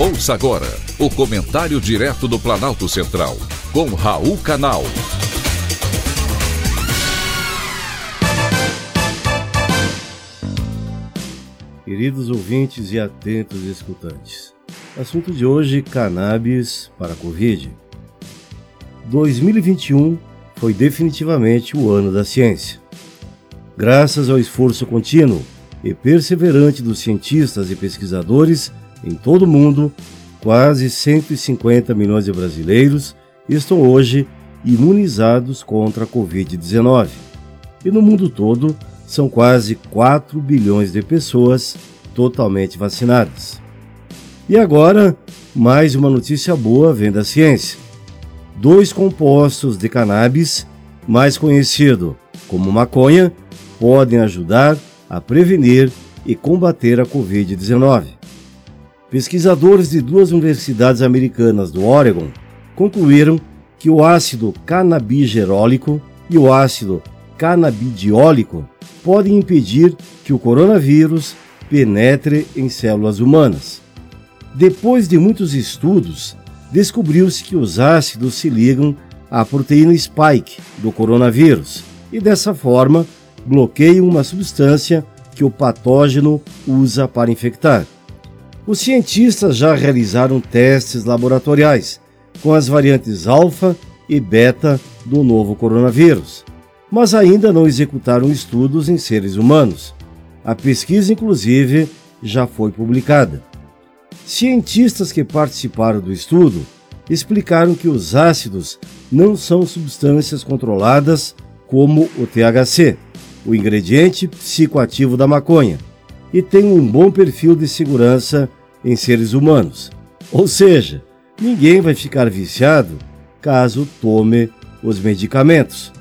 Ouça agora o comentário direto do Planalto Central, com Raul Canal. Queridos ouvintes e atentos escutantes, assunto de hoje: cannabis para a Covid. 2021 foi definitivamente o ano da ciência. Graças ao esforço contínuo e perseverante dos cientistas e pesquisadores, em todo o mundo, quase 150 milhões de brasileiros estão hoje imunizados contra a Covid-19. E no mundo todo, são quase 4 bilhões de pessoas totalmente vacinadas. E agora, mais uma notícia boa vem da ciência. Dois compostos de cannabis, mais conhecido como maconha, podem ajudar a prevenir e combater a Covid-19. Pesquisadores de duas universidades americanas do Oregon concluíram que o ácido canabigerólico e o ácido canabidiólico podem impedir que o coronavírus penetre em células humanas. Depois de muitos estudos, descobriu-se que os ácidos se ligam à proteína spike do coronavírus e, dessa forma, bloqueiam uma substância que o patógeno usa para infectar. Os cientistas já realizaram testes laboratoriais com as variantes alfa e beta do novo coronavírus, mas ainda não executaram estudos em seres humanos. A pesquisa, inclusive, já foi publicada. Cientistas que participaram do estudo explicaram que os ácidos não são substâncias controladas como o THC, o ingrediente psicoativo da maconha, e têm um bom perfil de segurança em seres humanos. Ou seja, ninguém vai ficar viciado caso tome os medicamentos.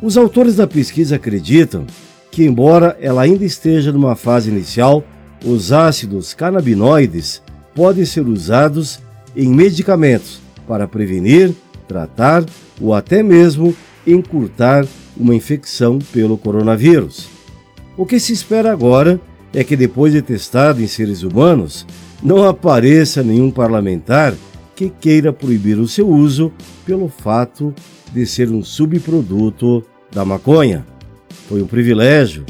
Os autores da pesquisa acreditam que, embora ela ainda esteja numa fase inicial, os ácidos canabinoides podem ser usados em medicamentos para prevenir, tratar ou até mesmo encurtar uma infecção pelo coronavírus. O que se espera agora é que, depois de testado em seres humanos, não apareça nenhum parlamentar que queira proibir o seu uso pelo fato de ser um subproduto da maconha. Foi um privilégio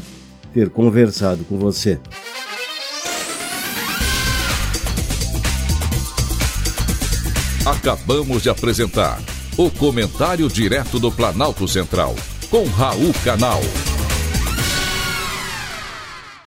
ter conversado com você. Acabamos de apresentar o Comentário Direto do Planalto Central, com Raul Canal.